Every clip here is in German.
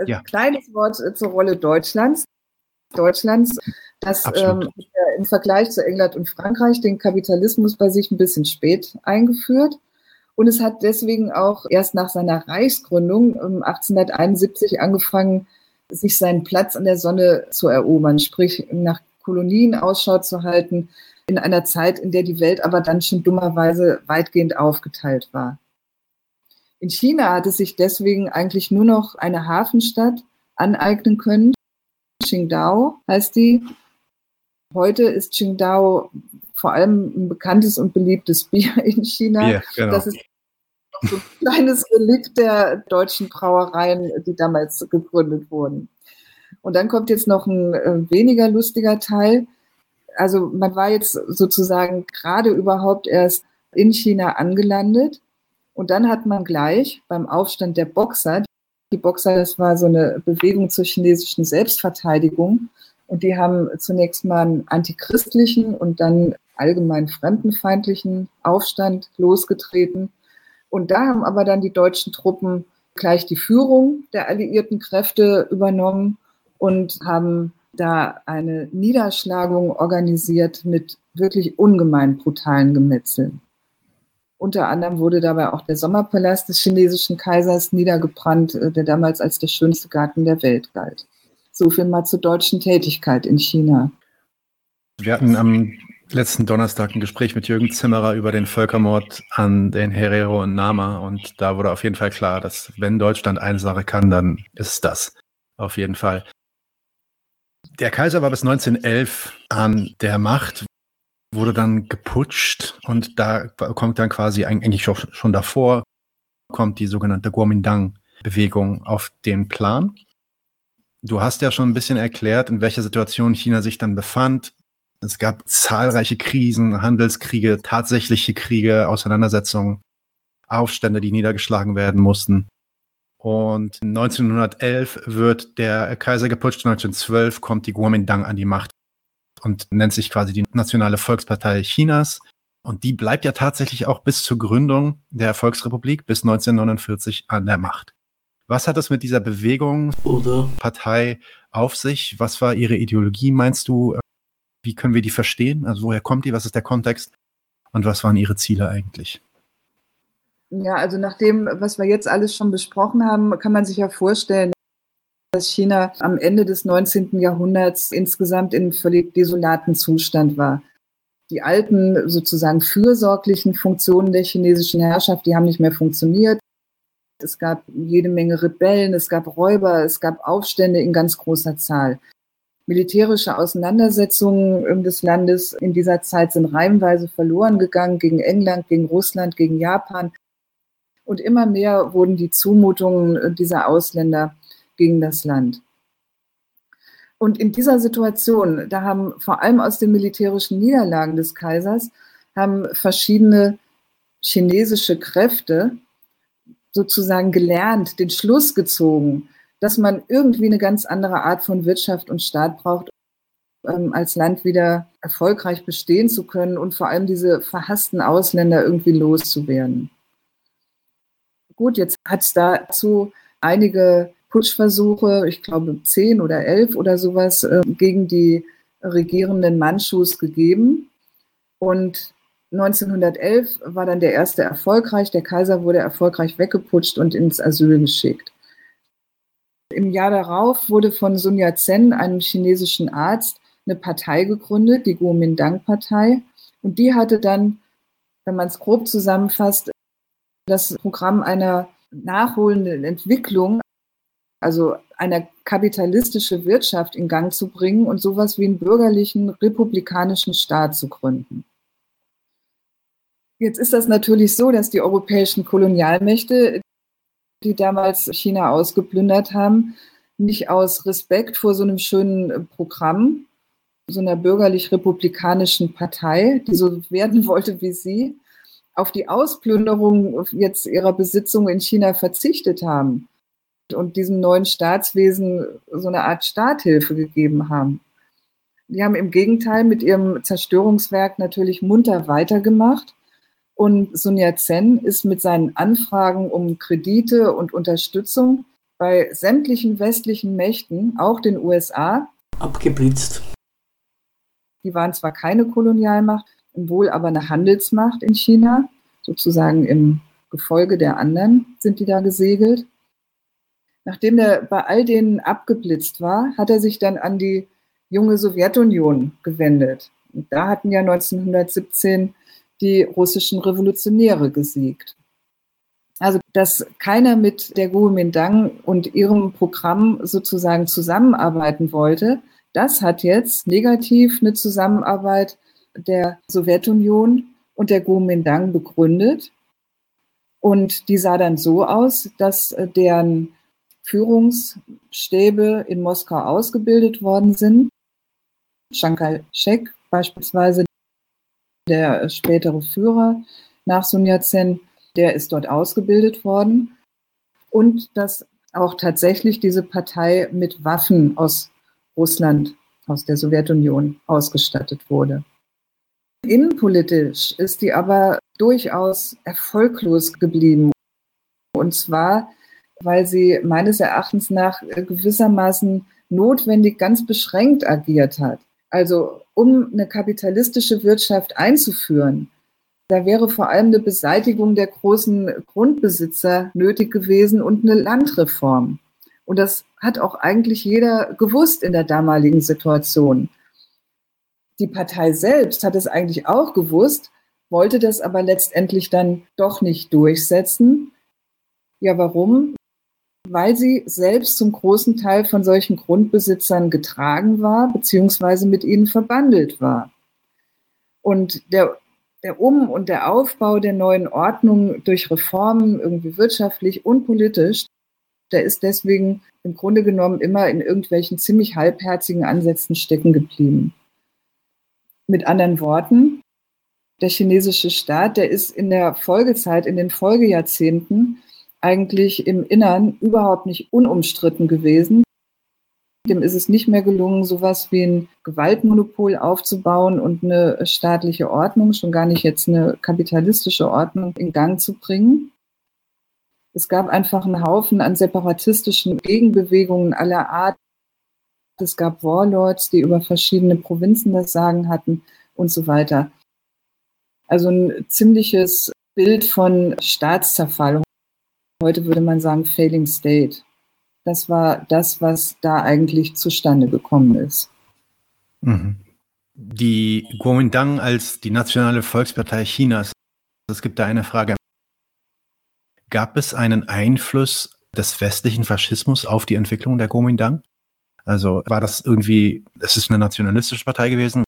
Ein ja. kleines Wort zur Rolle Deutschlands. Deutschlands, das ähm, im Vergleich zu England und Frankreich den Kapitalismus bei sich ein bisschen spät eingeführt. Und es hat deswegen auch erst nach seiner Reichsgründung 1871 ähm, angefangen, sich seinen Platz an der Sonne zu erobern, sprich nach Kolonien Ausschau zu halten, in einer Zeit, in der die Welt aber dann schon dummerweise weitgehend aufgeteilt war. In China hat es sich deswegen eigentlich nur noch eine Hafenstadt aneignen können. Qingdao heißt die. Heute ist Qingdao vor allem ein bekanntes und beliebtes Bier in China. Bier, genau. Das ist so ein kleines Relikt der deutschen Brauereien, die damals gegründet wurden. Und dann kommt jetzt noch ein äh, weniger lustiger Teil. Also man war jetzt sozusagen gerade überhaupt erst in China angelandet und dann hat man gleich beim Aufstand der Boxer, die Boxer, das war so eine Bewegung zur chinesischen Selbstverteidigung und die haben zunächst mal einen antichristlichen und dann allgemein fremdenfeindlichen Aufstand losgetreten und da haben aber dann die deutschen Truppen gleich die Führung der alliierten Kräfte übernommen und haben da eine Niederschlagung organisiert mit wirklich ungemein brutalen Gemetzeln. Unter anderem wurde dabei auch der Sommerpalast des chinesischen Kaisers niedergebrannt, äh, der damals als der schönste Garten der Welt galt. So viel mal zur deutschen Tätigkeit in China. Wir hatten am letzten Donnerstag ein Gespräch mit Jürgen Zimmerer über den Völkermord an den Herero und Nama und da wurde auf jeden Fall klar, dass wenn Deutschland eine Sache kann, dann ist es das. Auf jeden Fall. Der Kaiser war bis 1911 an der Macht, wurde dann geputscht und da kommt dann quasi eigentlich schon davor, kommt die sogenannte Kuomintang-Bewegung auf den Plan. Du hast ja schon ein bisschen erklärt, in welcher Situation China sich dann befand. Es gab zahlreiche Krisen, Handelskriege, tatsächliche Kriege, Auseinandersetzungen, Aufstände, die niedergeschlagen werden mussten. Und 1911 wird der Kaiser geputscht, 1912 kommt die Kuomintang an die Macht und nennt sich quasi die Nationale Volkspartei Chinas. Und die bleibt ja tatsächlich auch bis zur Gründung der Volksrepublik bis 1949 an der Macht. Was hat es mit dieser Bewegung oder Partei auf sich? Was war ihre Ideologie, meinst du? Wie können wir die verstehen? Also woher kommt die? Was ist der Kontext? Und was waren ihre Ziele eigentlich? Ja, also nach dem, was wir jetzt alles schon besprochen haben, kann man sich ja vorstellen, dass China am Ende des 19. Jahrhunderts insgesamt in völlig desolaten Zustand war. Die alten sozusagen fürsorglichen Funktionen der chinesischen Herrschaft, die haben nicht mehr funktioniert. Es gab jede Menge Rebellen, es gab Räuber, es gab Aufstände in ganz großer Zahl. Militärische Auseinandersetzungen des Landes in dieser Zeit sind reihenweise verloren gegangen gegen England, gegen Russland, gegen Japan. Und immer mehr wurden die Zumutungen dieser Ausländer gegen das Land. Und in dieser Situation, da haben vor allem aus den militärischen Niederlagen des Kaisers, haben verschiedene chinesische Kräfte sozusagen gelernt, den Schluss gezogen, dass man irgendwie eine ganz andere Art von Wirtschaft und Staat braucht, um als Land wieder erfolgreich bestehen zu können und vor allem diese verhassten Ausländer irgendwie loszuwerden. Gut, jetzt hat es dazu einige Putschversuche, ich glaube zehn oder elf oder sowas, äh, gegen die regierenden Manchus gegeben. Und 1911 war dann der erste erfolgreich. Der Kaiser wurde erfolgreich weggeputscht und ins Asyl geschickt. Im Jahr darauf wurde von Sun Yat-sen, einem chinesischen Arzt, eine Partei gegründet, die Kuomintang-Partei. Und die hatte dann, wenn man es grob zusammenfasst, das Programm einer nachholenden Entwicklung also eine kapitalistische Wirtschaft in Gang zu bringen und sowas wie einen bürgerlichen republikanischen Staat zu gründen. Jetzt ist das natürlich so, dass die europäischen Kolonialmächte, die damals China ausgeplündert haben, nicht aus Respekt vor so einem schönen Programm, so einer bürgerlich-republikanischen Partei, die so werden wollte wie sie, auf die Ausplünderung jetzt ihrer Besitzung in China verzichtet haben und diesem neuen Staatswesen so eine Art Starthilfe gegeben haben. Die haben im Gegenteil mit ihrem Zerstörungswerk natürlich munter weitergemacht. Und Sun Yat-sen ist mit seinen Anfragen um Kredite und Unterstützung bei sämtlichen westlichen Mächten, auch den USA, abgeblitzt. Die waren zwar keine Kolonialmacht, wohl aber eine Handelsmacht in China, sozusagen im Gefolge der anderen sind die da gesegelt. Nachdem er bei all denen abgeblitzt war, hat er sich dann an die junge Sowjetunion gewendet. Und da hatten ja 1917 die russischen Revolutionäre gesiegt. Also, dass keiner mit der Kuomintang und ihrem Programm sozusagen zusammenarbeiten wollte, das hat jetzt negativ eine Zusammenarbeit der Sowjetunion und der Kuomintang begründet. Und die sah dann so aus, dass deren Führungsstäbe in Moskau ausgebildet worden sind. Chiang Kai-shek beispielsweise, der spätere Führer nach Sun Yat-sen, der ist dort ausgebildet worden und dass auch tatsächlich diese Partei mit Waffen aus Russland, aus der Sowjetunion ausgestattet wurde. Innenpolitisch ist die aber durchaus erfolglos geblieben. Und zwar, weil sie meines Erachtens nach gewissermaßen notwendig ganz beschränkt agiert hat. Also um eine kapitalistische Wirtschaft einzuführen, da wäre vor allem eine Beseitigung der großen Grundbesitzer nötig gewesen und eine Landreform. Und das hat auch eigentlich jeder gewusst in der damaligen Situation. Die Partei selbst hat es eigentlich auch gewusst, wollte das aber letztendlich dann doch nicht durchsetzen. Ja, warum? Weil sie selbst zum großen Teil von solchen Grundbesitzern getragen war, beziehungsweise mit ihnen verbandelt war. Und der der Um- und der Aufbau der neuen Ordnung durch Reformen, irgendwie wirtschaftlich und politisch, der ist deswegen im Grunde genommen immer in irgendwelchen ziemlich halbherzigen Ansätzen stecken geblieben. Mit anderen Worten, der chinesische Staat, der ist in der Folgezeit, in den Folgejahrzehnten eigentlich im Innern überhaupt nicht unumstritten gewesen. Dem ist es nicht mehr gelungen, sowas wie ein Gewaltmonopol aufzubauen und eine staatliche Ordnung, schon gar nicht jetzt eine kapitalistische Ordnung in Gang zu bringen. Es gab einfach einen Haufen an separatistischen Gegenbewegungen aller Art. Es gab Warlords, die über verschiedene Provinzen das Sagen hatten und so weiter. Also ein ziemliches Bild von Staatszerfall. Heute würde man sagen Failing State. Das war das, was da eigentlich zustande gekommen ist. Mhm. Die Kuomintang als die nationale Volkspartei Chinas, es gibt da eine Frage. Gab es einen Einfluss des westlichen Faschismus auf die Entwicklung der Kuomintang? Also war das irgendwie, es ist eine nationalistische Partei gewesen,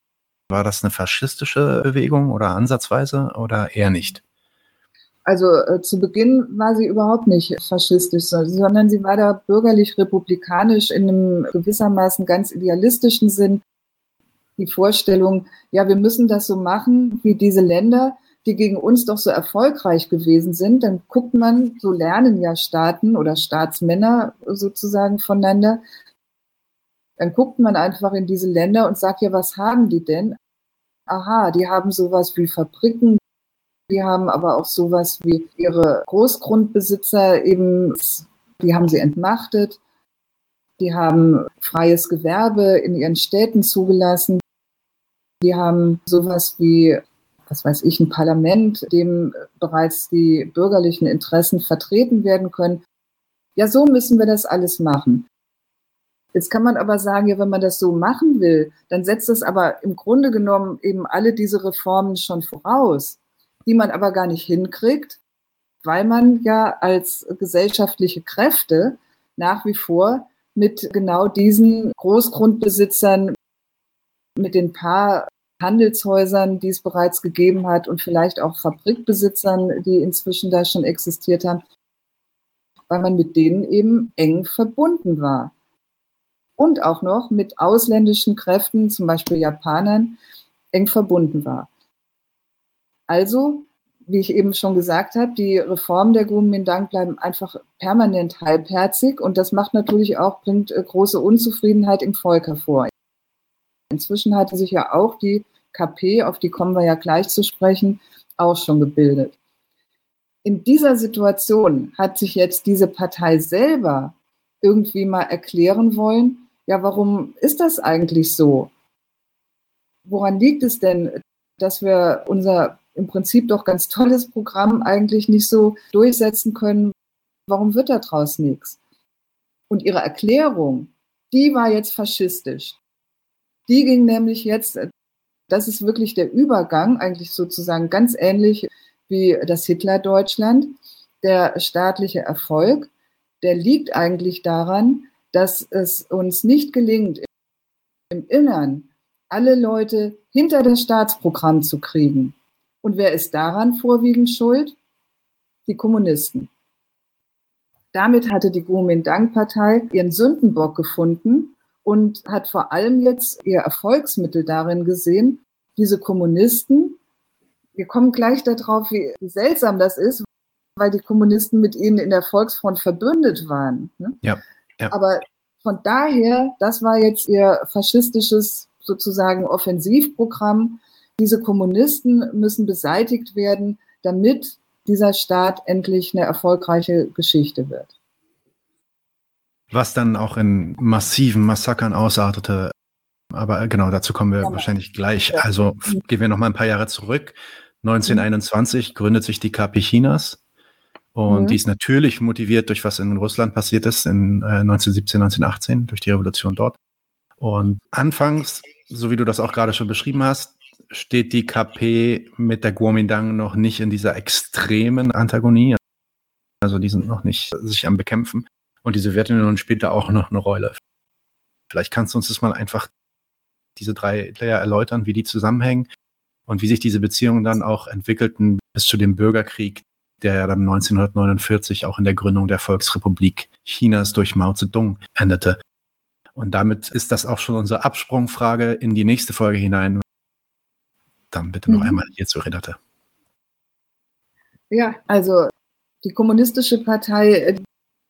war das eine faschistische Bewegung oder ansatzweise oder eher nicht? Also äh, zu Beginn war sie überhaupt nicht faschistisch, sondern sie war da bürgerlich-republikanisch in einem gewissermaßen ganz idealistischen Sinn. Die Vorstellung, ja, wir müssen das so machen wie diese Länder, die gegen uns doch so erfolgreich gewesen sind. Dann guckt man, so lernen ja Staaten oder Staatsmänner sozusagen voneinander. Dann guckt man einfach in diese Länder und sagt, ja, was haben die denn? Aha, die haben sowas wie Fabriken, die haben aber auch sowas wie ihre Großgrundbesitzer eben, die haben sie entmachtet. Die haben freies Gewerbe in ihren Städten zugelassen. Die haben sowas wie, was weiß ich, ein Parlament, dem bereits die bürgerlichen Interessen vertreten werden können. Ja, so müssen wir das alles machen. Jetzt kann man aber sagen, ja, wenn man das so machen will, dann setzt das aber im Grunde genommen eben alle diese Reformen schon voraus die man aber gar nicht hinkriegt, weil man ja als gesellschaftliche Kräfte nach wie vor mit genau diesen Großgrundbesitzern, mit den paar Handelshäusern, die es bereits gegeben hat und vielleicht auch Fabrikbesitzern, die inzwischen da schon existiert haben, weil man mit denen eben eng verbunden war. Und auch noch mit ausländischen Kräften, zum Beispiel Japanern, eng verbunden war. Also, wie ich eben schon gesagt habe, die Reformen der Kuomintang bleiben einfach permanent halbherzig und das macht natürlich auch, bringt äh, große Unzufriedenheit im Volk hervor. Inzwischen hatte sich ja auch die KP, auf die kommen wir ja gleich zu sprechen, auch schon gebildet. In dieser Situation hat sich jetzt diese Partei selber irgendwie mal erklären wollen, ja, warum ist das eigentlich so? Woran liegt es denn, dass wir unser im Prinzip doch ganz tolles Programm eigentlich nicht so durchsetzen können? Warum wird daraus nichts? Und ihre Erklärung, die war jetzt faschistisch. Die ging nämlich jetzt, das ist wirklich der Übergang, eigentlich sozusagen ganz ähnlich wie das Hitler-Deutschland, der staatliche Erfolg, der liegt eigentlich daran, dass es uns nicht gelingt, im Innern alle Leute hinter das Staatsprogramm zu kriegen. Und wer ist daran vorwiegend schuld? Die Kommunisten. Damit hatte die Kuomintang-Partei ihren Sündenbock gefunden und hat vor allem jetzt ihr Erfolgsmittel darin gesehen, diese Kommunisten, wir kommen gleich darauf, wie seltsam das ist, weil die Kommunisten mit ihnen in der Volksfront verbündet waren. Ne? Ja, ja. Aber von daher, das war jetzt ihr faschistisches sozusagen Offensivprogramm. Diese Kommunisten müssen beseitigt werden, damit dieser Staat endlich eine erfolgreiche Geschichte wird. Was dann auch in massiven Massakern ausartete. Aber genau, dazu kommen wir ja. wahrscheinlich gleich. Also gehen wir noch mal ein paar Jahre zurück. 1921 gründet sich die KP Chinas. Und mhm. die ist natürlich motiviert durch was in Russland passiert ist in äh, 1917, 1918, durch die Revolution dort. Und anfangs, so wie du das auch gerade schon beschrieben hast, steht die KP mit der Kuomintang noch nicht in dieser extremen Antagonie. Also die sind noch nicht sich am Bekämpfen. Und die Sowjetunion spielt da auch noch eine Rolle. Vielleicht kannst du uns das mal einfach diese drei Player erläutern, wie die zusammenhängen und wie sich diese Beziehungen dann auch entwickelten bis zu dem Bürgerkrieg, der ja dann 1949 auch in der Gründung der Volksrepublik Chinas durch Mao Zedong endete. Und damit ist das auch schon unsere Absprungfrage in die nächste Folge hinein. Dann bitte noch mhm. einmal hierzu, Renate. Ja, also die Kommunistische Partei, äh,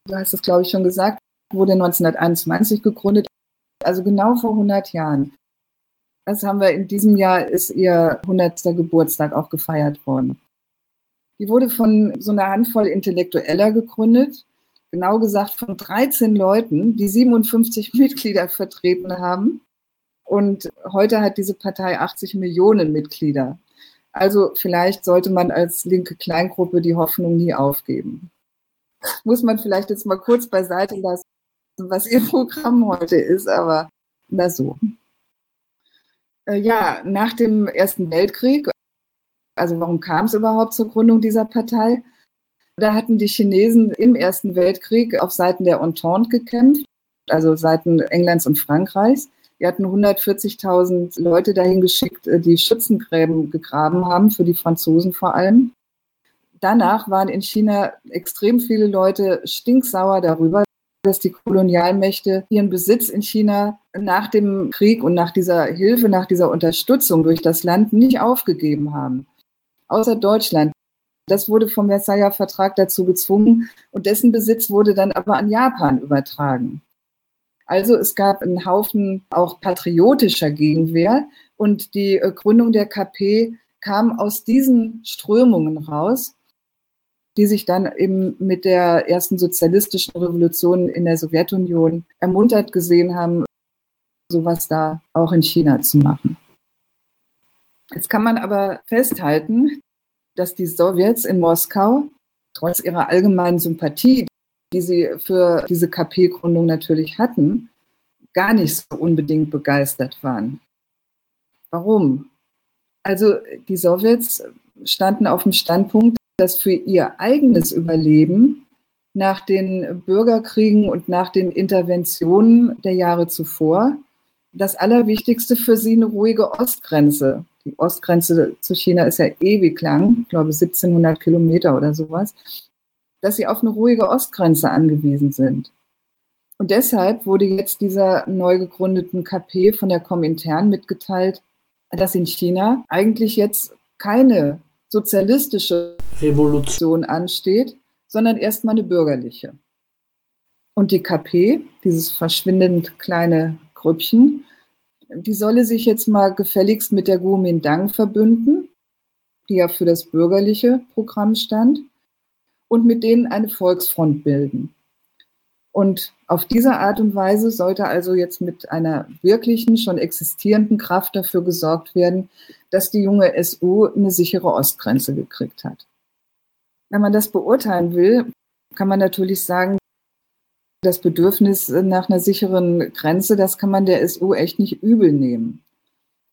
du hast es, glaube ich, schon gesagt, wurde 1921 gegründet, also genau vor 100 Jahren. Das haben wir in diesem Jahr, ist ihr 100. Geburtstag auch gefeiert worden. Die wurde von so einer Handvoll Intellektueller gegründet, genau gesagt von 13 Leuten, die 57 Mitglieder vertreten haben. Und heute hat diese Partei 80 Millionen Mitglieder. Also vielleicht sollte man als linke Kleingruppe die Hoffnung nie aufgeben. Muss man vielleicht jetzt mal kurz beiseite lassen, was ihr Programm heute ist, aber na so. Äh, ja, nach dem Ersten Weltkrieg also warum kam es überhaupt zur Gründung dieser Partei? Da hatten die Chinesen im Ersten Weltkrieg auf Seiten der Entente gekämpft, also Seiten Englands und Frankreichs. Die hatten 140.000 Leute dahin geschickt, äh, die Schützengräben gegraben haben, für die Franzosen vor allem. Danach waren in China extrem viele Leute stinksauer darüber, dass die Kolonialmächte ihren Besitz in China nach dem Krieg und nach dieser Hilfe, nach dieser Unterstützung durch das Land nicht aufgegeben haben außer Deutschland. Das wurde vom Versailler Vertrag dazu gezwungen und dessen Besitz wurde dann aber an Japan übertragen. Also es gab einen Haufen auch patriotischer Gegenwehr und die äh, Gründung der KP kam aus diesen Strömungen raus, die sich dann eben mit der ersten sozialistischen Revolution in der Sowjetunion ermuntert gesehen haben, sowas da auch in China zu machen. Jetzt kann man aber festhalten, dass die Sowjets in Moskau trotz ihrer allgemeinen Sympathie, die sie für diese KP-Gründung natürlich hatten, gar nicht so unbedingt begeistert waren. Warum? Also die Sowjets standen auf dem Standpunkt, dass für ihr eigenes Überleben nach den Bürgerkriegen und nach den Interventionen der Jahre zuvor das Allerwichtigste für sie eine ruhige Ostgrenze die Ostgrenze zu China ist ja ewig lang, ich glaube 1700 Kilometer oder sowas, dass sie auf eine ruhige Ostgrenze angewiesen sind. Und deshalb wurde jetzt dieser neu gegründeten KP von der Komintern mitgeteilt, dass in China eigentlich jetzt keine sozialistische Revolution ansteht, sondern erstmal eine bürgerliche. Und die KP, dieses verschwindend kleine Grüppchen, die solle sich jetzt mal gefälligst mit der Kuomintang verbünden, die ja für das bürgerliche Programm stand, und mit denen eine Volksfront bilden. Und auf diese Art und Weise sollte also jetzt mit einer wirklichen, schon existierenden Kraft dafür gesorgt werden, dass die junge SU eine sichere Ostgrenze gekriegt hat. Wenn man das beurteilen will, kann man natürlich sagen, das Bedürfnis nach einer sicheren Grenze, das kann man der SU echt nicht übel nehmen.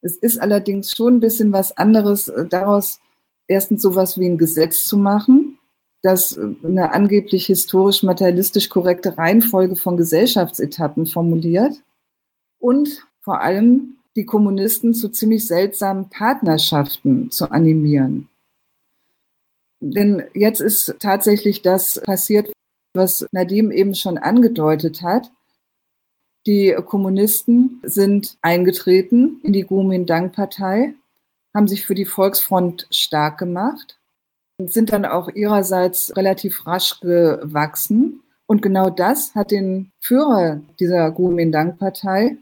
Es ist allerdings schon ein bisschen was anderes, daraus erstens sowas wie ein Gesetz zu machen, das eine angeblich historisch materialistisch korrekte Reihenfolge von Gesellschaftsetappen formuliert und vor allem die Kommunisten zu ziemlich seltsamen Partnerschaften zu animieren. Denn jetzt ist tatsächlich das passiert, was Nadim eben schon angedeutet hat. Die Kommunisten sind eingetreten in die Kuomintang-Partei, haben sich für die Volksfront stark gemacht sind dann auch ihrerseits relativ rasch gewachsen. Und genau das hat den Führer dieser Kuomintang-Partei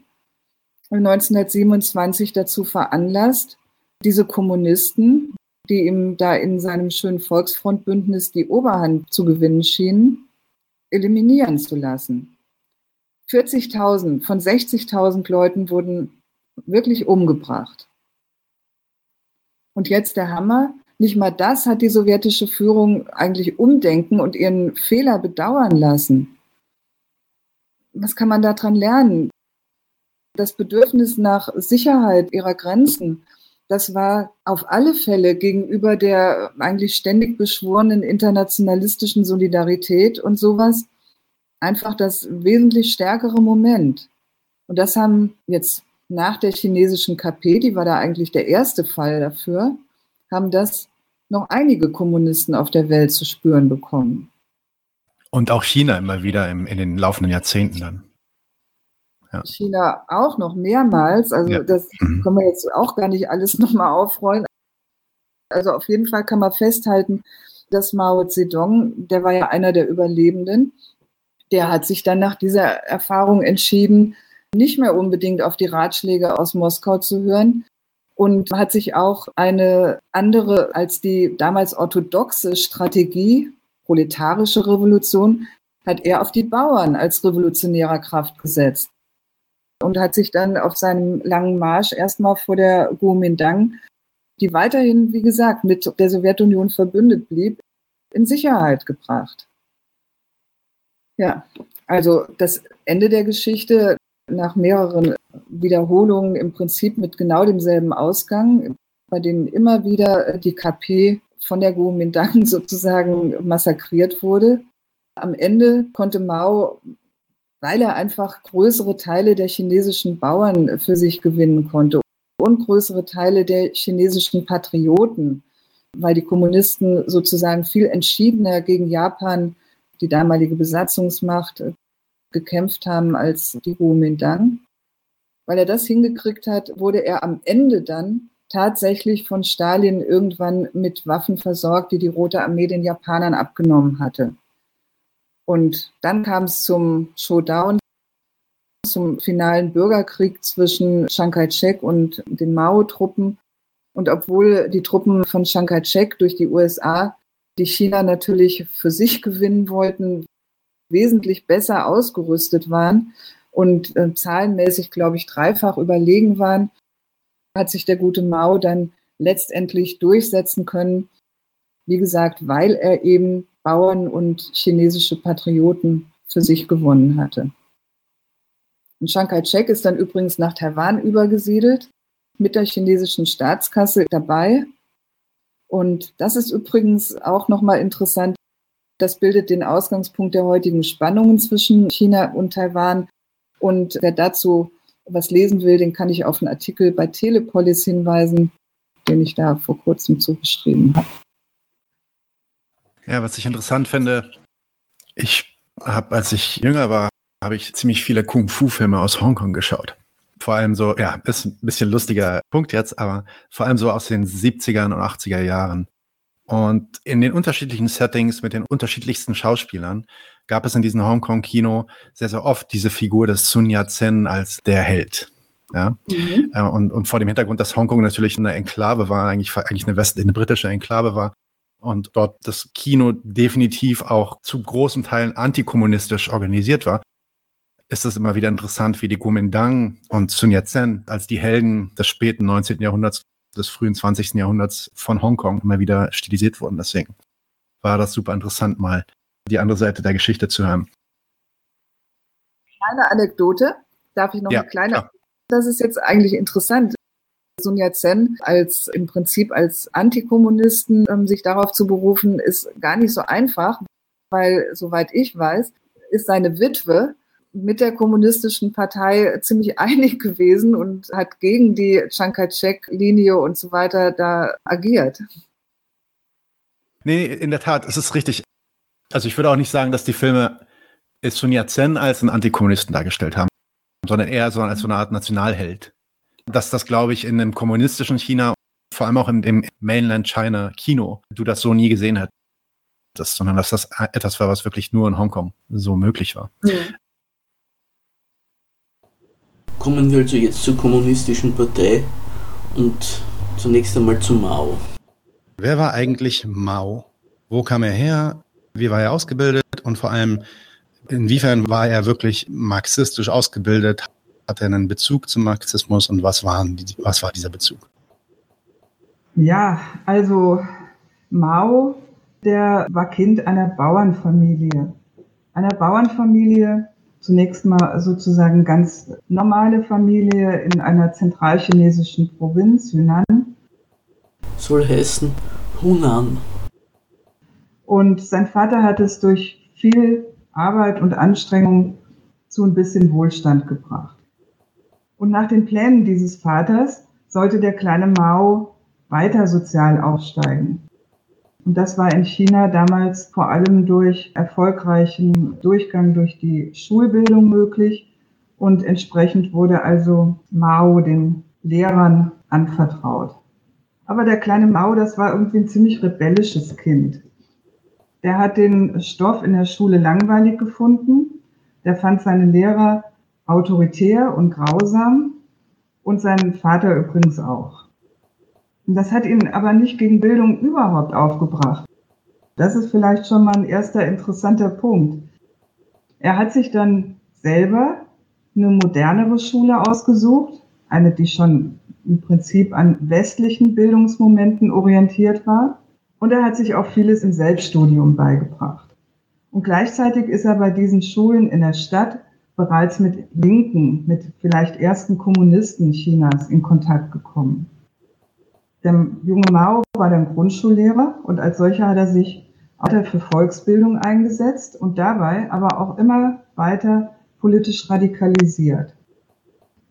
1927 dazu veranlasst, diese Kommunisten, die ihm da in seinem schönen Volksfrontbündnis die Oberhand zu gewinnen schienen, eliminieren zu lassen. 40.000 von 60.000 Leuten wurden wirklich umgebracht. Und jetzt der Hammer. Nicht mal das hat die sowjetische Führung eigentlich umdenken und ihren Fehler bedauern lassen. Was kann man daran lernen? Das Bedürfnis nach Sicherheit ihrer Grenzen, das war auf alle Fälle gegenüber der eigentlich ständig beschworenen internationalistischen Solidarität und sowas einfach das wesentlich stärkere Moment. Und das haben jetzt nach der chinesischen KP, die war da eigentlich der erste Fall dafür, haben das noch einige Kommunisten auf der Welt zu spüren bekommen. Und auch China immer wieder im, in den laufenden Jahrzehnten dann. Ja. China auch noch mehrmals. Also ja. das mhm. können wir jetzt auch gar nicht alles nochmal aufrollen. Also auf jeden Fall kann man festhalten, dass Mao Zedong, der war ja einer der Überlebenden, der hat sich dann nach dieser Erfahrung entschieden, nicht mehr unbedingt auf die Ratschläge aus Moskau zu hören und hat sich auch eine andere als die damals orthodoxe Strategie, proletarische Revolution, hat er auf die Bauern als revolutionärer Kraft gesetzt und hat sich dann auf seinem langen Marsch erstmal vor der Kuomintang, die weiterhin, wie gesagt, mit der Sowjetunion verbündet blieb, in Sicherheit gebracht. Ja, also das Ende der Geschichte nach mehreren Wiederholungen im Prinzip mit genau demselben Ausgang, bei denen immer wieder die KP von der Kuomintang sozusagen massakriert wurde. Am Ende konnte Mao weil er einfach größere Teile der chinesischen Bauern für sich gewinnen konnte und größere Teile der chinesischen Patrioten, weil die Kommunisten sozusagen viel entschiedener gegen Japan, die damalige Besatzungsmacht, gekämpft haben als die Kuomintang. Weil er das hingekriegt hat, wurde er am Ende dann tatsächlich von Stalin irgendwann mit Waffen versorgt, die die Rote Armee den Japanern abgenommen hatte. Und dann kam es zum Showdown, zum finalen Bürgerkrieg zwischen Chiang Kai-shek und den Mao-Truppen. Und obwohl die Truppen von Chiang Kai-shek durch die USA die China natürlich für sich gewinnen wollten, wesentlich besser ausgerüstet waren und äh, zahlenmäßig, glaube ich, dreifach überlegen waren, hat sich der gute Mao dann letztendlich durchsetzen können. Wie gesagt, weil er eben Bauern und chinesische Patrioten für sich gewonnen hatte. Und Chiang Kai-shek ist dann übrigens nach Taiwan übergesiedelt, mit der chinesischen Staatskasse dabei. Und das ist übrigens auch nochmal interessant. Das bildet den Ausgangspunkt der heutigen Spannungen zwischen China und Taiwan. Und wer dazu was lesen will, den kann ich auf einen Artikel bei Telepolis hinweisen, den ich da vor kurzem zugeschrieben habe. Ja, was ich interessant finde, ich habe, als ich jünger war, habe ich ziemlich viele Kung-Fu-Filme aus Hongkong geschaut. Vor allem so, ja, ist ein bisschen lustiger Punkt jetzt, aber vor allem so aus den 70er und 80er Jahren. Und in den unterschiedlichen Settings mit den unterschiedlichsten Schauspielern gab es in diesem Hongkong-Kino sehr, sehr oft diese Figur des Sun Yat-sen als der Held. Ja? Mhm. Äh, und, und vor dem Hintergrund, dass Hongkong natürlich eine Enklave war, eigentlich, eigentlich eine, West eine britische Enklave war, und dort das Kino definitiv auch zu großen Teilen antikommunistisch organisiert war, ist es immer wieder interessant, wie die Kuomintang und Sun Yat-sen als die Helden des späten 19. Jahrhunderts, des frühen 20. Jahrhunderts von Hongkong immer wieder stilisiert wurden. Deswegen war das super interessant, mal die andere Seite der Geschichte zu hören. Kleine Anekdote, darf ich noch ja, eine kleine? Klar. Das ist jetzt eigentlich interessant. Sun Yat-sen als im Prinzip als Antikommunisten ähm, sich darauf zu berufen, ist gar nicht so einfach, weil soweit ich weiß, ist seine Witwe mit der kommunistischen Partei ziemlich einig gewesen und hat gegen die Chiang Kai-shek-Linie und so weiter da agiert. Nee, in der Tat, es ist richtig. Also ich würde auch nicht sagen, dass die Filme Sun Yat-sen als einen Antikommunisten dargestellt haben, sondern eher so als so eine Art Nationalheld. Dass das, glaube ich, in einem kommunistischen China, vor allem auch im, im Mainland China Kino, du das so nie gesehen hättest, sondern dass das etwas war, was wirklich nur in Hongkong so möglich war. Mhm. Kommen wir also jetzt zur kommunistischen Partei und zunächst einmal zu Mao. Wer war eigentlich Mao? Wo kam er her? Wie war er ausgebildet? Und vor allem, inwiefern war er wirklich marxistisch ausgebildet? Hat er einen Bezug zum Marxismus und was, waren was war dieser Bezug? Ja, also Mao, der war Kind einer Bauernfamilie. Einer Bauernfamilie, zunächst mal sozusagen ganz normale Familie in einer zentralchinesischen Provinz, Yunnan. Soll heißen Hunan. Und sein Vater hat es durch viel Arbeit und Anstrengung zu ein bisschen Wohlstand gebracht. Und nach den Plänen dieses Vaters sollte der kleine Mao weiter sozial aufsteigen. Und das war in China damals vor allem durch erfolgreichen Durchgang durch die Schulbildung möglich. Und entsprechend wurde also Mao den Lehrern anvertraut. Aber der kleine Mao, das war irgendwie ein ziemlich rebellisches Kind. Der hat den Stoff in der Schule langweilig gefunden. Der fand seine Lehrer autoritär und grausam und seinen Vater übrigens auch. Das hat ihn aber nicht gegen Bildung überhaupt aufgebracht. Das ist vielleicht schon mal ein erster interessanter Punkt. Er hat sich dann selber eine modernere Schule ausgesucht, eine, die schon im Prinzip an westlichen Bildungsmomenten orientiert war. Und er hat sich auch vieles im Selbststudium beigebracht. Und gleichzeitig ist er bei diesen Schulen in der Stadt bereits mit Linken, mit vielleicht ersten Kommunisten Chinas in Kontakt gekommen. Der junge Mao war dann Grundschullehrer und als solcher hat er sich weiter für Volksbildung eingesetzt und dabei aber auch immer weiter politisch radikalisiert.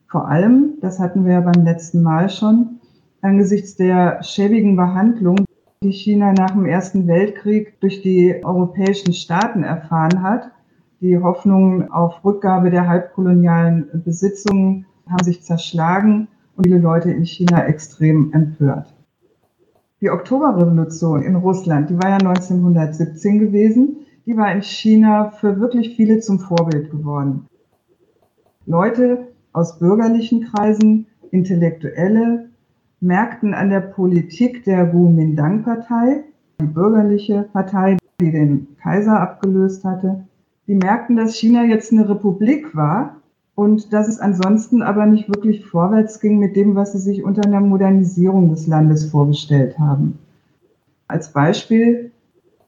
Vor allem, das hatten wir ja beim letzten Mal schon, angesichts der schäbigen Behandlung, die China nach dem Ersten Weltkrieg durch die europäischen Staaten erfahren hat. Die Hoffnungen auf Rückgabe der halbkolonialen Besitzungen haben sich zerschlagen viele Leute in China extrem empört. Die Oktoberrevolution in Russland, die war ja 1917 gewesen, die war in China für wirklich viele zum Vorbild geworden. Leute aus bürgerlichen Kreisen, Intellektuelle, merkten an der Politik der Kuomintang-Partei, die bürgerliche Partei, die den Kaiser abgelöst hatte, die merkten, dass China jetzt eine Republik war und dass es ansonsten aber nicht wirklich vorwärts ging mit dem, was sie sich unter einer Modernisierung des Landes vorgestellt haben. Als Beispiel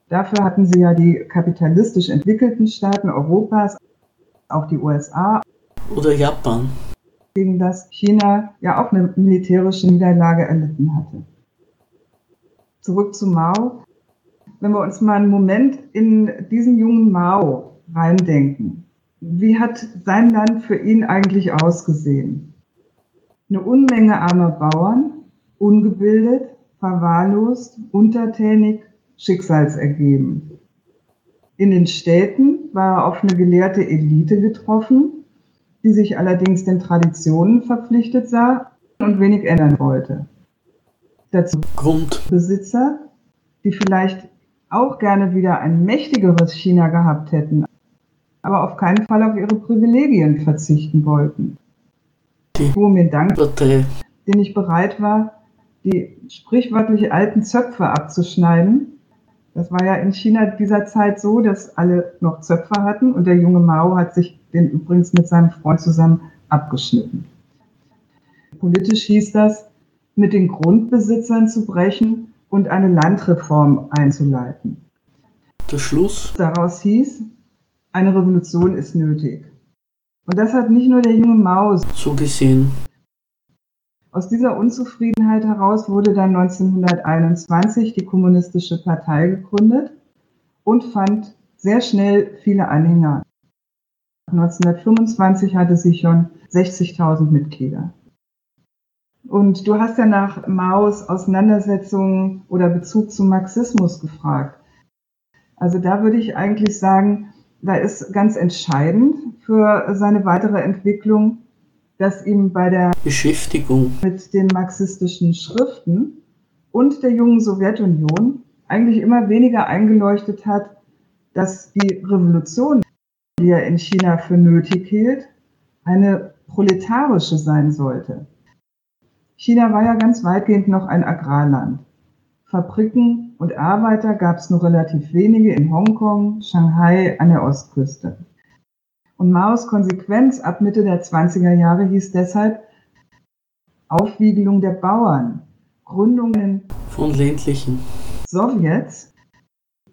dafür hatten sie ja die kapitalistisch entwickelten Staaten Europas, auch die USA. Oder Japan. Gegen das China ja auch eine militärische Niederlage erlitten hatte. Zurück zu Mao. Wenn wir uns mal einen Moment in diesen jungen Mao reindenken, wie hat sein Land für ihn eigentlich ausgesehen? Eine Unmenge armer Bauern, ungebildet, verwahrlost, untertänig, schicksalsergeben. In den Städten war er auf eine gelehrte Elite getroffen, die sich allerdings den Traditionen verpflichtet sah und wenig ändern wollte. Dazu Grundbesitzer, die vielleicht auch gerne wieder ein mächtigeres China gehabt hätten, aber auf keinen Fall auf ihre Privilegien verzichten wollten. Die Kuomintang, den ich bereit war, die sprichwörtlich alten Zöpfe abzuschneiden, Das war ja in China dieser Zeit so, dass alle noch Zöpfer hatten und der junge Mao hat sich den übrigens mit seinem Freund zusammen abgeschnitten. Politisch hieß das, mit den Grundbesitzern zu brechen und eine Landreform einzuleiten. Der Schluss daraus hieß, eine Revolution ist nötig. Und das hat nicht nur der junge Mao so gesehen. Aus dieser Unzufriedenheit heraus wurde dann 1921 die Kommunistische Partei gegründet und fand sehr schnell viele Anhänger. 1925 hatte sie schon 60.000 Mitglieder. Und du hast ja nach Maos Auseinandersetzungen oder Bezug zum Marxismus gefragt. Also da würde ich eigentlich sagen, da ist ganz entscheidend für seine weitere Entwicklung, dass ihm bei der Beschäftigung mit den marxistischen Schriften und der jungen Sowjetunion eigentlich immer weniger eingeleuchtet hat, dass die Revolution, die er in China für nötig hielt, eine proletarische sein sollte. China war ja ganz weitgehend noch ein Agrarland. Fabriken und Arbeiter gab es nur relativ wenige in Hongkong, Shanghai an der Ostküste. Und Maos Konsequenz ab Mitte der 20er Jahre hieß deshalb Aufwiegelung der Bauern, Gründungen von ländlichen Sowjets.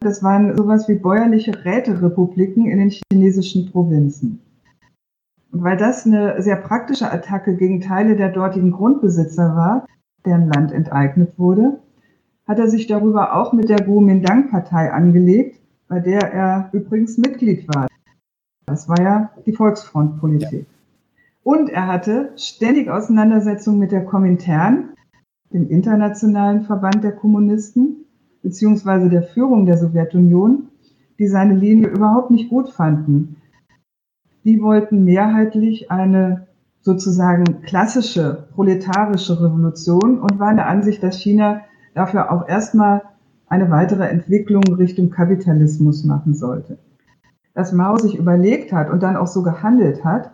Das waren sowas wie bäuerliche Räterepubliken in den chinesischen Provinzen. Und weil das eine sehr praktische Attacke gegen Teile der dortigen Grundbesitzer war, deren Land enteignet wurde, hat er sich darüber auch mit der Kuomintang-Partei angelegt, bei der er übrigens Mitglied war. Das war ja die Volksfrontpolitik. Und er hatte ständig Auseinandersetzungen mit der Komintern, dem internationalen Verband der Kommunisten, beziehungsweise der Führung der Sowjetunion, die seine Linie überhaupt nicht gut fanden die wollten mehrheitlich eine sozusagen klassische proletarische Revolution und waren der Ansicht, dass China dafür auch erstmal eine weitere Entwicklung Richtung Kapitalismus machen sollte. Dass Mao sich überlegt hat und dann auch so gehandelt hat,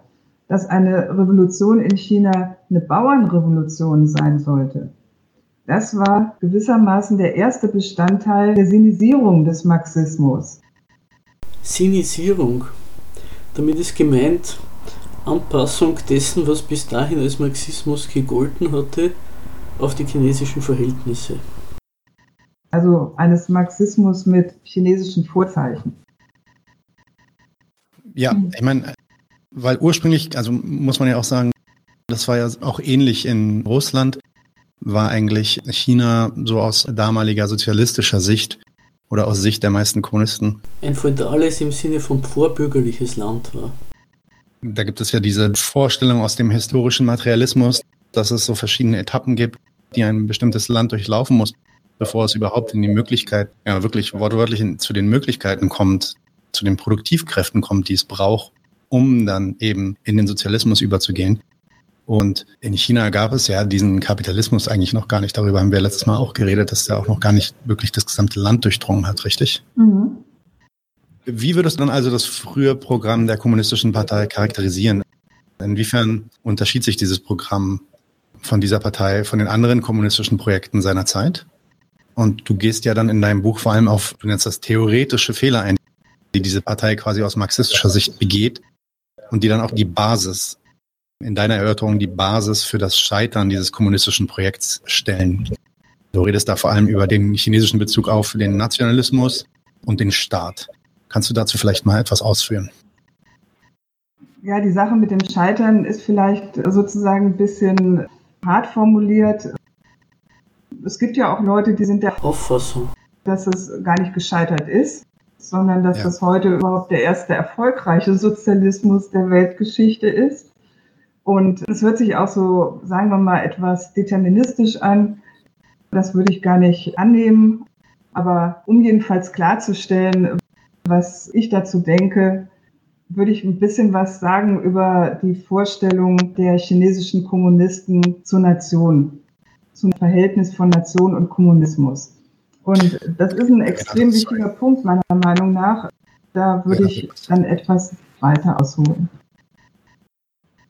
dass eine Revolution in China eine Bauernrevolution sein sollte. Das war gewissermaßen der erste Bestandteil der Sinisierung des Marxismus. Sinisierung. Damit ist gemeint Anpassung dessen, was bis dahin als Marxismus gegolten hatte, auf die chinesischen Verhältnisse. Also eines Marxismus mit chinesischen Vorzeichen. Ja, ich meine, weil ursprünglich, also muss man ja auch sagen, das war ja auch ähnlich in Russland, war eigentlich China so aus damaliger sozialistischer Sicht oder aus Sicht der meisten Kommunisten. Ein feudales im Sinne von vorbürgerliches Land war. Da gibt es ja diese Vorstellung aus dem historischen Materialismus, dass es so verschiedene Etappen gibt, die ein bestimmtes Land durchlaufen muss, bevor es überhaupt in die Möglichkeit, ja wirklich wortwörtlich in, zu den Möglichkeiten kommt, zu den Produktivkräften kommt, die es braucht, um dann eben in den Sozialismus überzugehen. Und in China gab es ja diesen Kapitalismus eigentlich noch gar nicht. Darüber haben wir letztes Mal auch geredet, dass der auch noch gar nicht wirklich das gesamte Land durchdrungen hat, richtig? Mhm. Wie würdest du dann also das frühe Programm der Kommunistischen Partei charakterisieren? Inwiefern unterschied sich dieses Programm von dieser Partei von den anderen kommunistischen Projekten seiner Zeit? Und du gehst ja dann in deinem Buch vor allem auf, du nennst das theoretische Fehler ein, die diese Partei quasi aus marxistischer Sicht begeht und die dann auch die Basis in deiner Erörterung die Basis für das Scheitern dieses kommunistischen Projekts stellen. Du redest da vor allem über den chinesischen Bezug auf den Nationalismus und den Staat. Kannst du dazu vielleicht mal etwas ausführen? Ja, die Sache mit dem Scheitern ist vielleicht sozusagen ein bisschen hart formuliert. Es gibt ja auch Leute, die sind der Auffassung, dass es gar nicht gescheitert ist, sondern dass ja. das heute überhaupt der erste erfolgreiche Sozialismus der Weltgeschichte ist. Und es hört sich auch so, sagen wir mal, etwas deterministisch an. Das würde ich gar nicht annehmen. Aber um jedenfalls klarzustellen, was ich dazu denke, würde ich ein bisschen was sagen über die Vorstellung der chinesischen Kommunisten zur Nation, zum Verhältnis von Nation und Kommunismus. Und das ist ein extrem wichtiger Punkt meiner Meinung nach. Da würde ich dann etwas weiter ausholen.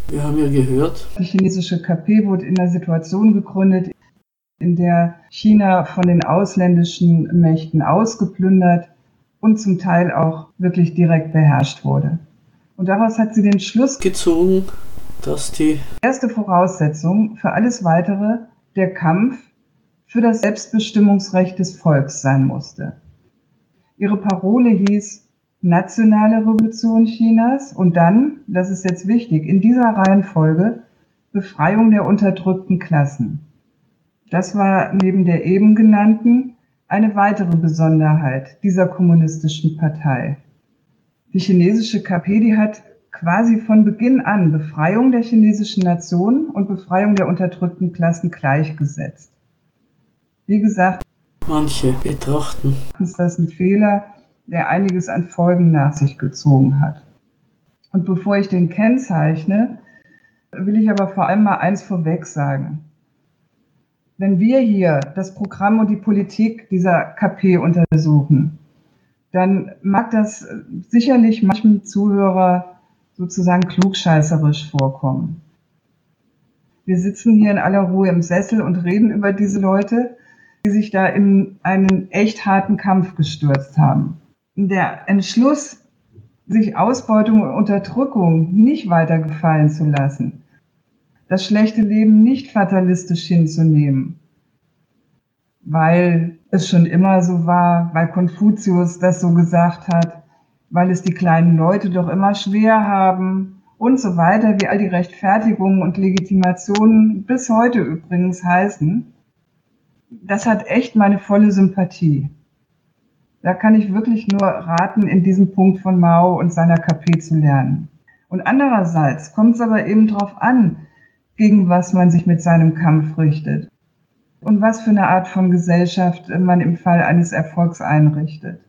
Wir haben ja gehört. Die chinesische KP wurde in der Situation gegründet, in der China von den ausländischen Mächten ausgeplündert und zum Teil auch wirklich direkt beherrscht wurde. Und daraus hat sie den Schluss gezogen, dass die erste Voraussetzung für alles Weitere der Kampf für das Selbstbestimmungsrecht des Volks sein musste. Ihre Parole hieß nationale Revolution Chinas und dann, das ist jetzt wichtig, in dieser Reihenfolge Befreiung der unterdrückten Klassen. Das war neben der eben genannten eine weitere Besonderheit dieser kommunistischen Partei. Die chinesische KP, die hat quasi von Beginn an Befreiung der chinesischen Nation und Befreiung der unterdrückten Klassen gleichgesetzt. Wie gesagt, manche betrachten das ein Fehler, der einiges an Folgen nach sich gezogen hat. Und bevor ich den kennzeichne, will ich aber vor allem mal eins vorweg sagen. Wenn wir hier das Programm und die Politik dieser KP untersuchen, dann mag das sicherlich manchem Zuhörer sozusagen klugscheißerisch vorkommen. Wir sitzen hier in aller Ruhe im Sessel und reden über diese Leute, die sich da in einen echt harten Kampf gestürzt haben. Der Entschluss, sich Ausbeutung und Unterdrückung nicht weiter gefallen zu lassen, das schlechte Leben nicht fatalistisch hinzunehmen, weil es schon immer so war, weil Konfuzius das so gesagt hat, weil es die kleinen Leute doch immer schwer haben und so weiter, wie all die Rechtfertigungen und Legitimationen bis heute übrigens heißen, das hat echt meine volle Sympathie. Da kann ich wirklich nur raten, in diesem Punkt von Mao und seiner KP zu lernen. Und andererseits kommt es aber eben darauf an, gegen was man sich mit seinem Kampf richtet und was für eine Art von Gesellschaft man im Fall eines Erfolgs einrichtet.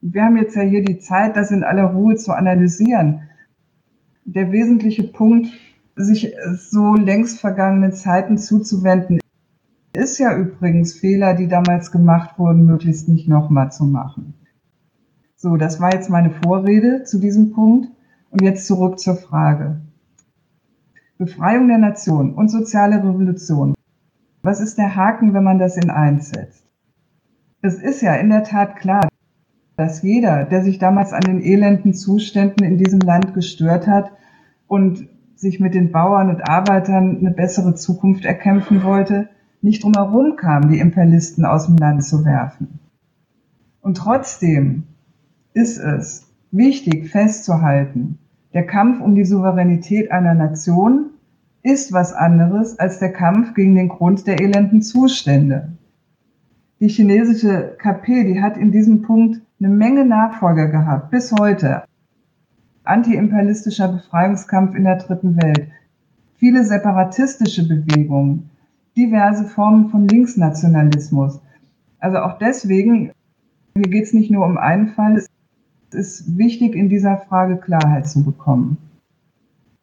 Wir haben jetzt ja hier die Zeit, das in aller Ruhe zu analysieren. Der wesentliche Punkt, sich so längst vergangenen Zeiten zuzuwenden, ist ja übrigens Fehler, die damals gemacht wurden, möglichst nicht nochmal zu machen. So, das war jetzt meine Vorrede zu diesem Punkt. Und jetzt zurück zur Frage. Befreiung der Nation und soziale Revolution. Was ist der Haken, wenn man das in eins setzt? Es ist ja in der Tat klar, dass jeder, der sich damals an den elenden Zuständen in diesem Land gestört hat und sich mit den Bauern und Arbeitern eine bessere Zukunft erkämpfen wollte, nicht drumherum kam, die Imperialisten aus dem Land zu werfen. Und trotzdem ist es wichtig festzuhalten, der Kampf um die Souveränität einer Nation ist was anderes als der Kampf gegen den Grund der elenden Zustände. Die chinesische KP, die hat in diesem Punkt eine Menge Nachfolger gehabt, bis heute. Antiimperialistischer Befreiungskampf in der dritten Welt, viele separatistische Bewegungen, diverse Formen von Linksnationalismus. Also auch deswegen, hier geht es nicht nur um einen Fall, ist wichtig, in dieser Frage Klarheit zu bekommen.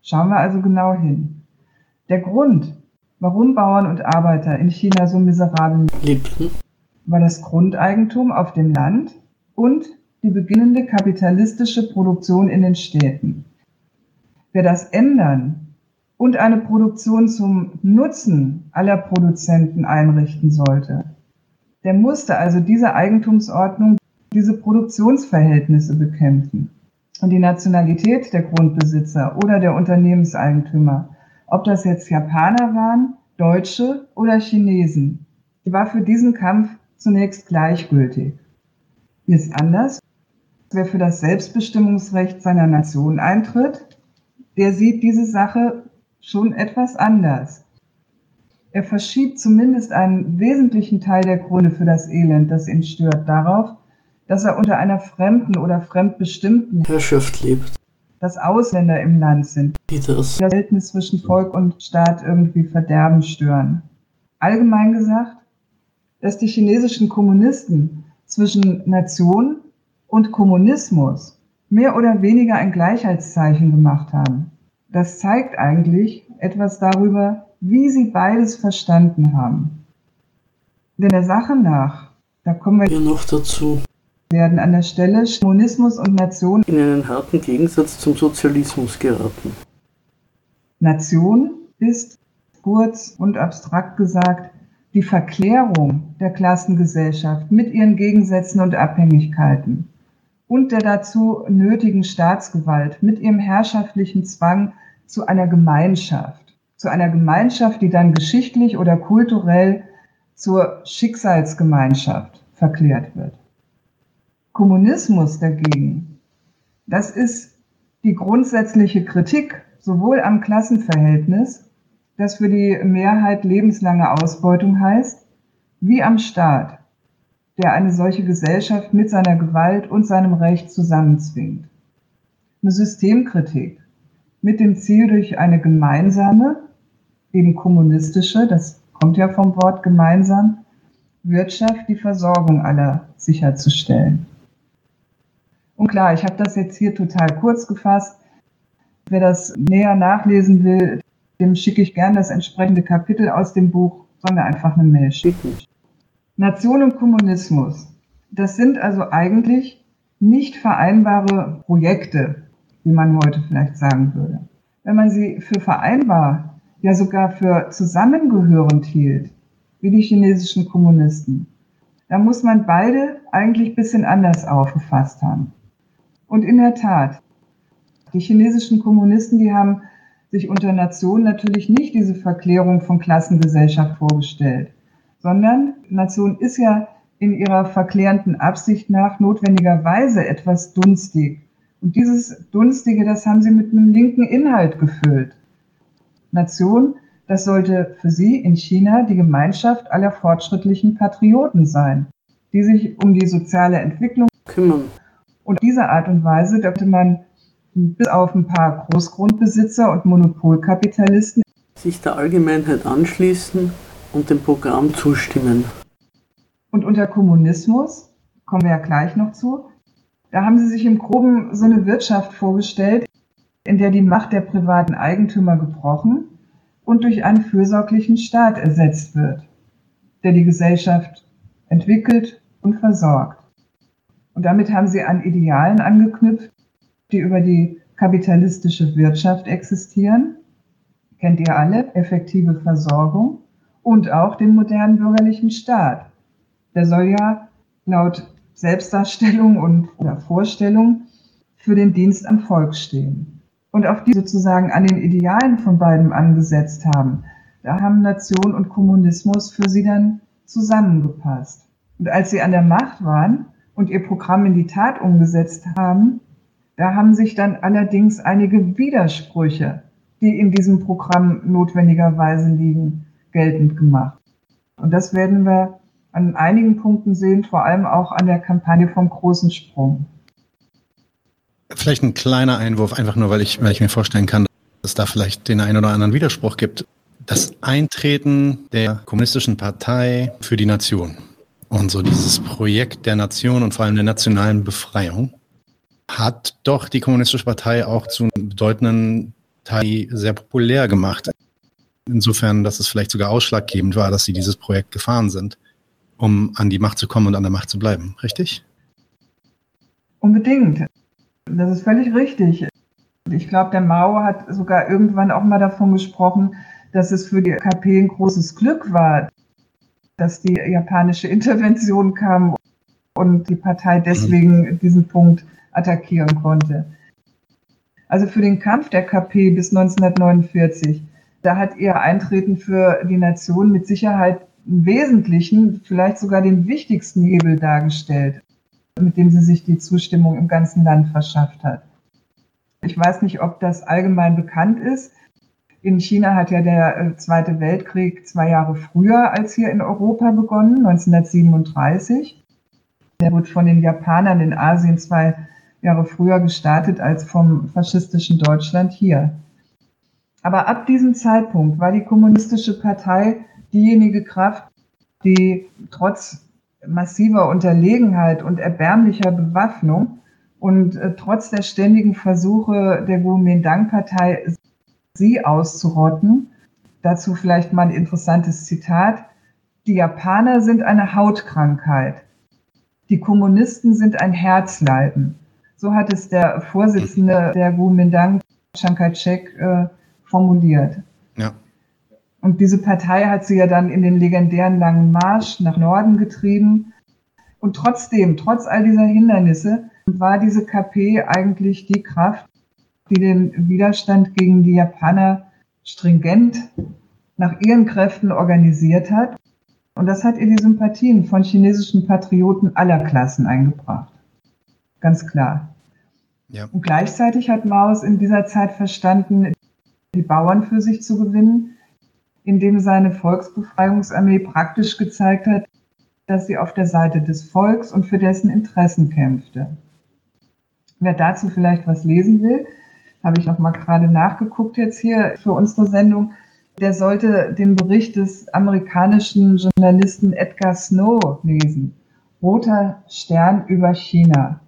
Schauen wir also genau hin. Der Grund, warum Bauern und Arbeiter in China so miserabel lebten, war das Grundeigentum auf dem Land und die beginnende kapitalistische Produktion in den Städten. Wer das ändern und eine Produktion zum Nutzen aller Produzenten einrichten sollte, der musste also diese Eigentumsordnung diese Produktionsverhältnisse bekämpfen. Und die Nationalität der Grundbesitzer oder der Unternehmenseigentümer, ob das jetzt Japaner waren, Deutsche oder Chinesen, die war für diesen Kampf zunächst gleichgültig. Hier ist anders. Wer für das Selbstbestimmungsrecht seiner Nation eintritt, der sieht diese Sache schon etwas anders. Er verschiebt zumindest einen wesentlichen Teil der Gründe für das Elend, das ihn stört, darauf, dass er unter einer fremden oder fremdbestimmten Herrschaft lebt. Dass Ausländer im Land sind, das Verhältnis zwischen Volk und Staat irgendwie verderben stören. Allgemein gesagt, dass die chinesischen Kommunisten zwischen Nation und Kommunismus mehr oder weniger ein Gleichheitszeichen gemacht haben. Das zeigt eigentlich etwas darüber, wie sie beides verstanden haben. Denn der Sache nach, da kommen wir ja noch dazu, werden an der Stelle Kommunismus und Nation in einen harten Gegensatz zum Sozialismus geraten. Nation ist, kurz und abstrakt gesagt, die Verklärung der Klassengesellschaft mit ihren Gegensätzen und Abhängigkeiten und der dazu nötigen Staatsgewalt mit ihrem herrschaftlichen Zwang zu einer Gemeinschaft, zu einer Gemeinschaft, die dann geschichtlich oder kulturell zur Schicksalsgemeinschaft verklärt wird. Kommunismus dagegen, das ist die grundsätzliche Kritik sowohl am Klassenverhältnis, das für die Mehrheit lebenslange Ausbeutung heißt, wie am Staat, der eine solche Gesellschaft mit seiner Gewalt und seinem Recht zusammenzwingt. Eine Systemkritik mit dem Ziel, durch eine gemeinsame, eben kommunistische, das kommt ja vom Wort gemeinsam, Wirtschaft die Versorgung aller sicherzustellen. Und klar, ich habe das jetzt hier total kurz gefasst. Wer das näher nachlesen will, dem schicke ich gern das entsprechende Kapitel aus dem Buch, soll mir einfach eine Mail schicken. Nation und Kommunismus, das sind also eigentlich nicht vereinbare Projekte, wie man heute vielleicht sagen würde. Wenn man sie für vereinbar, ja sogar für zusammengehörend hielt, wie die chinesischen Kommunisten, dann muss man beide eigentlich bisschen anders aufgefasst haben. Und in der Tat, die chinesischen Kommunisten, die haben sich unter Nation natürlich nicht diese Verklärung von Klassengesellschaft vorgestellt, sondern Nation ist ja in ihrer verklärenden Absicht nach notwendigerweise etwas dunstig. Und dieses Dunstige, das haben sie mit einem linken Inhalt gefüllt. Nation, das sollte für sie in China die Gemeinschaft aller fortschrittlichen Patrioten sein, die sich um die soziale Entwicklung kümmern und diese Art und Weise dürfte man bis auf ein paar Großgrundbesitzer und Monopolkapitalisten sich der Allgemeinheit anschließen und dem Programm zustimmen. Und unter Kommunismus, kommen wir ja gleich noch zu, da haben sie sich im Groben so eine Wirtschaft vorgestellt, in der die Macht der privaten Eigentümer gebrochen und durch einen fürsorglichen Staat ersetzt wird, der die Gesellschaft entwickelt und versorgt. Und damit haben sie an Idealen angeknüpft, die über die kapitalistische Wirtschaft existieren. Kennt ihr alle? Effektive Versorgung und auch den modernen bürgerlichen Staat. Der soll ja laut Selbstdarstellung und Vorstellung für den Dienst am Volk stehen. Und auf die sozusagen an den Idealen von beiden angesetzt haben, da haben Nation und Kommunismus für sie dann zusammengepasst. Und als sie an der Macht waren, und ihr Programm in die Tat umgesetzt haben, da haben sich dann allerdings einige Widersprüche, die in diesem Programm notwendigerweise liegen, geltend gemacht. Und das werden wir an einigen Punkten sehen, vor allem auch an der Kampagne vom großen Sprung. Vielleicht ein kleiner Einwurf, einfach nur, weil ich, weil ich mir vorstellen kann, dass es da vielleicht den einen oder anderen Widerspruch gibt. Das Eintreten der kommunistischen Partei für die Nation und so dieses Projekt der Nation und vor allem der nationalen Befreiung hat doch die Kommunistische Partei auch zu einem bedeutenden Teil sehr populär gemacht. Insofern, dass es vielleicht sogar ausschlaggebend war, dass sie dieses Projekt gefahren sind, um an die Macht zu kommen und an der Macht zu bleiben. Richtig? Unbedingt. Das ist völlig richtig. Ich glaube, der Mao hat sogar irgendwann auch mal davon gesprochen, dass es für die KP ein großes Glück war, dass die japanische Intervention kam und die Partei deswegen diesen Punkt attackieren konnte. Also für den Kampf der KP bis 1949, da hat ihr Eintreten für die Nation mit Sicherheit einen wesentlichen, vielleicht sogar den wichtigsten Hebel dargestellt, mit dem sie sich die Zustimmung im ganzen Land verschafft hat. Ich weiß nicht, ob das allgemein bekannt ist. In China hat ja der äh, Zweite Weltkrieg zwei Jahre früher als hier in Europa begonnen, 1937. Der wurde von den Japanern in Asien zwei Jahre früher gestartet als vom faschistischen Deutschland hier. Aber ab diesem Zeitpunkt war die Kommunistische Partei diejenige Kraft, die trotz massiver Unterlegenheit und erbärmlicher Bewaffnung und äh, trotz der ständigen Versuche der Kuomintang-Partei, sie auszurotten. Dazu vielleicht mal ein interessantes Zitat. Die Japaner sind eine Hautkrankheit. Die Kommunisten sind ein Herzleiden. So hat es der Vorsitzende der Kuomintang, Chiang Kai-shek, äh, formuliert. Ja. Und diese Partei hat sie ja dann in den legendären langen Marsch nach Norden getrieben. Und trotzdem, trotz all dieser Hindernisse, war diese KP eigentlich die Kraft, die den Widerstand gegen die Japaner stringent nach ihren Kräften organisiert hat. Und das hat ihr die Sympathien von chinesischen Patrioten aller Klassen eingebracht. Ganz klar. Ja. Und gleichzeitig hat Maus in dieser Zeit verstanden, die Bauern für sich zu gewinnen, indem seine Volksbefreiungsarmee praktisch gezeigt hat, dass sie auf der Seite des Volks und für dessen Interessen kämpfte. Wer dazu vielleicht was lesen will, habe ich auch mal gerade nachgeguckt jetzt hier für unsere Sendung, der sollte den Bericht des amerikanischen Journalisten Edgar Snow lesen. Roter Stern über China.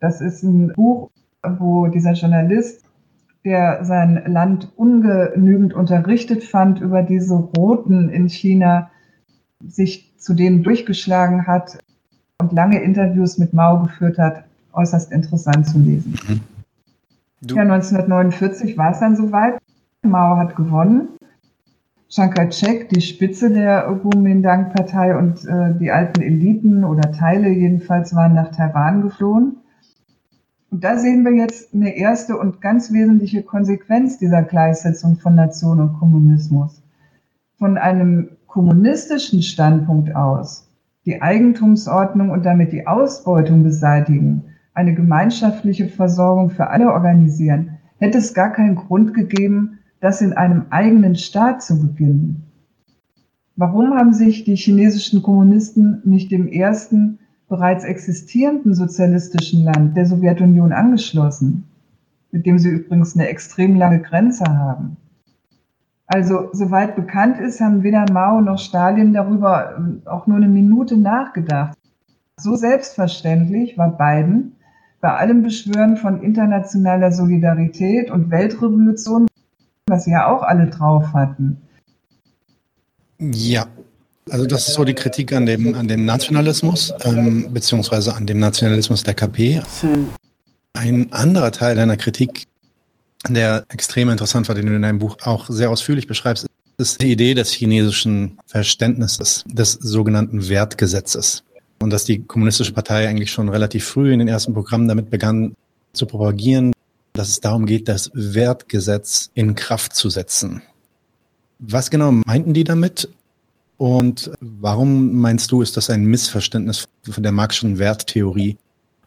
Das ist ein Buch, wo dieser Journalist, der sein Land ungenügend unterrichtet fand über diese Roten in China, sich zu denen durchgeschlagen hat und lange Interviews mit Mao geführt hat, äußerst interessant zu lesen. Mhm. Ja, 1949 war es dann soweit. Mao hat gewonnen. Chiang Kai-shek, die Spitze der Kuomintang-Partei und äh, die alten Eliten oder Teile jedenfalls waren nach Taiwan geflohen. Und da sehen wir jetzt eine erste und ganz wesentliche Konsequenz dieser Gleichsetzung von Nation und Kommunismus. Von einem kommunistischen Standpunkt aus die Eigentumsordnung und damit die Ausbeutung beseitigen, eine gemeinschaftliche Versorgung für alle organisieren, hätte es gar keinen Grund gegeben, das in einem eigenen Staat zu beginnen. Warum haben sich die chinesischen Kommunisten nicht dem ersten bereits existierenden sozialistischen Land der Sowjetunion angeschlossen, mit dem sie übrigens eine extrem lange Grenze haben. Also, soweit bekannt ist, haben weder Mao noch Stalin darüber äh, auch nur eine Minute nachgedacht. So selbstverständlich war Biden bei allem Beschwören von internationaler Solidarität und Weltrevolution, was sie ja auch alle drauf hatten. Ja, also das ist so die Kritik an dem, an dem Nationalismus, ähm, beziehungsweise an dem Nationalismus der KP. Ein anderer Teil deiner Kritik, der extrem interessant war, den du in deinem Buch auch sehr ausführlich beschreibst, ist die Idee des chinesischen Verständnisses, des sogenannten Wertgesetzes. Und dass die Kommunistische Partei eigentlich schon relativ früh in den ersten Programmen damit begann zu propagieren, dass es darum geht, das Wertgesetz in Kraft zu setzen. Was genau meinten die damit? Und warum meinst du, ist das ein Missverständnis von der Marxischen Werttheorie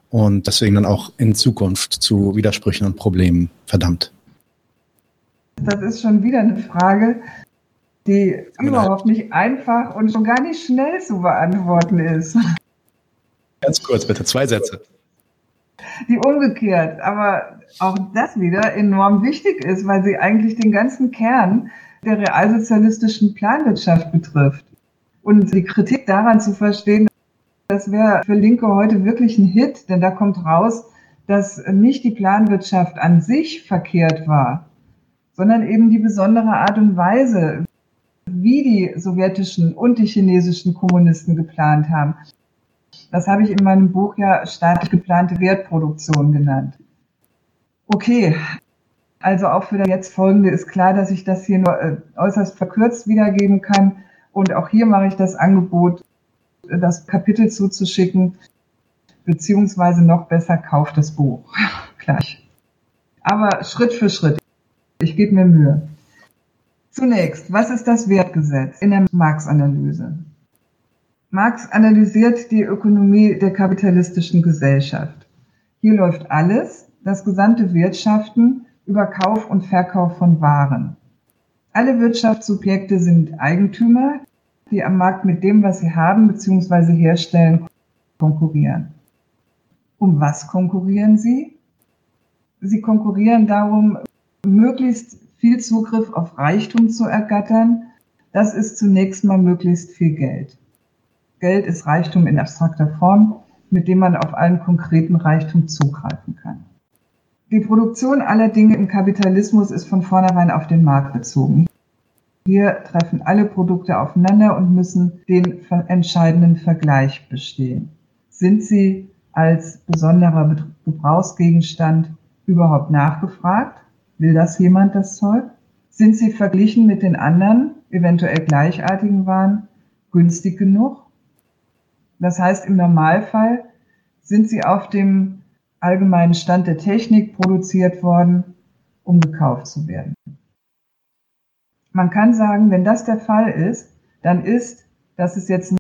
und deswegen dann auch in Zukunft zu Widersprüchen und Problemen verdammt? Das ist schon wieder eine Frage, die überhaupt nicht einfach und schon gar nicht schnell zu beantworten ist. Ganz kurz, bitte, zwei Sätze. Die umgekehrt, aber auch das wieder enorm wichtig ist, weil sie eigentlich den ganzen Kern der realsozialistischen Planwirtschaft betrifft. Und die Kritik daran zu verstehen, das wäre für Linke heute wirklich ein Hit, denn da kommt raus, dass nicht die Planwirtschaft an sich verkehrt war, sondern eben die besondere Art und Weise, wie die sowjetischen und die chinesischen Kommunisten geplant haben. Das habe ich in meinem Buch ja staatlich geplante Wertproduktion genannt. Okay, also auch für das jetzt folgende ist klar, dass ich das hier nur äh, äußerst verkürzt wiedergeben kann. Und auch hier mache ich das Angebot, das Kapitel zuzuschicken, beziehungsweise noch besser kauft das Buch gleich. Aber Schritt für Schritt. Ich gebe mir Mühe. Zunächst, was ist das Wertgesetz in der Marx-Analyse? Marx analysiert die Ökonomie der kapitalistischen Gesellschaft. Hier läuft alles, das gesamte Wirtschaften, über Kauf und Verkauf von Waren. Alle Wirtschaftssubjekte sind Eigentümer, die am Markt mit dem, was sie haben bzw. herstellen, konkurrieren. Um was konkurrieren sie? Sie konkurrieren darum, möglichst viel Zugriff auf Reichtum zu ergattern. Das ist zunächst mal möglichst viel Geld. Geld ist Reichtum in abstrakter Form, mit dem man auf allen konkreten Reichtum zugreifen kann. Die Produktion aller Dinge im Kapitalismus ist von vornherein auf den Markt bezogen. Hier treffen alle Produkte aufeinander und müssen den entscheidenden Vergleich bestehen. Sind sie als besonderer Gebrauchsgegenstand überhaupt nachgefragt? Will das jemand, das Zeug? Sind sie verglichen mit den anderen, eventuell gleichartigen Waren, günstig genug? Das heißt, im Normalfall sind sie auf dem allgemeinen Stand der Technik produziert worden, um gekauft zu werden. Man kann sagen, wenn das der Fall ist, dann ist, das ist jetzt ein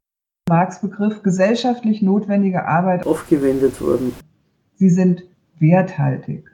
Marx-Begriff, gesellschaftlich notwendige Arbeit aufgewendet worden. Sie sind werthaltig.